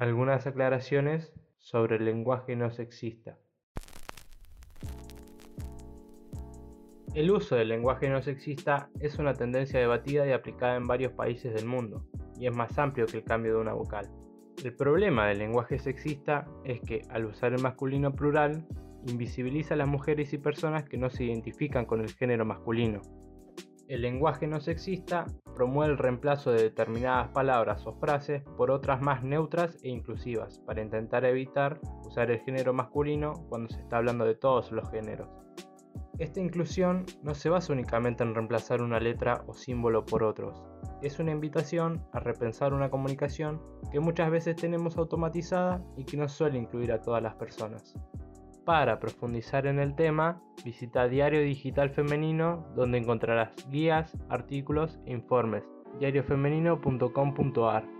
Algunas aclaraciones sobre el lenguaje no sexista. El uso del lenguaje no sexista es una tendencia debatida y aplicada en varios países del mundo, y es más amplio que el cambio de una vocal. El problema del lenguaje sexista es que, al usar el masculino plural, invisibiliza a las mujeres y personas que no se identifican con el género masculino. El lenguaje no sexista promueve el reemplazo de determinadas palabras o frases por otras más neutras e inclusivas, para intentar evitar usar el género masculino cuando se está hablando de todos los géneros. Esta inclusión no se basa únicamente en reemplazar una letra o símbolo por otros, es una invitación a repensar una comunicación que muchas veces tenemos automatizada y que no suele incluir a todas las personas. Para profundizar en el tema, visita Diario Digital Femenino donde encontrarás guías, artículos e informes. diariofemenino.com.ar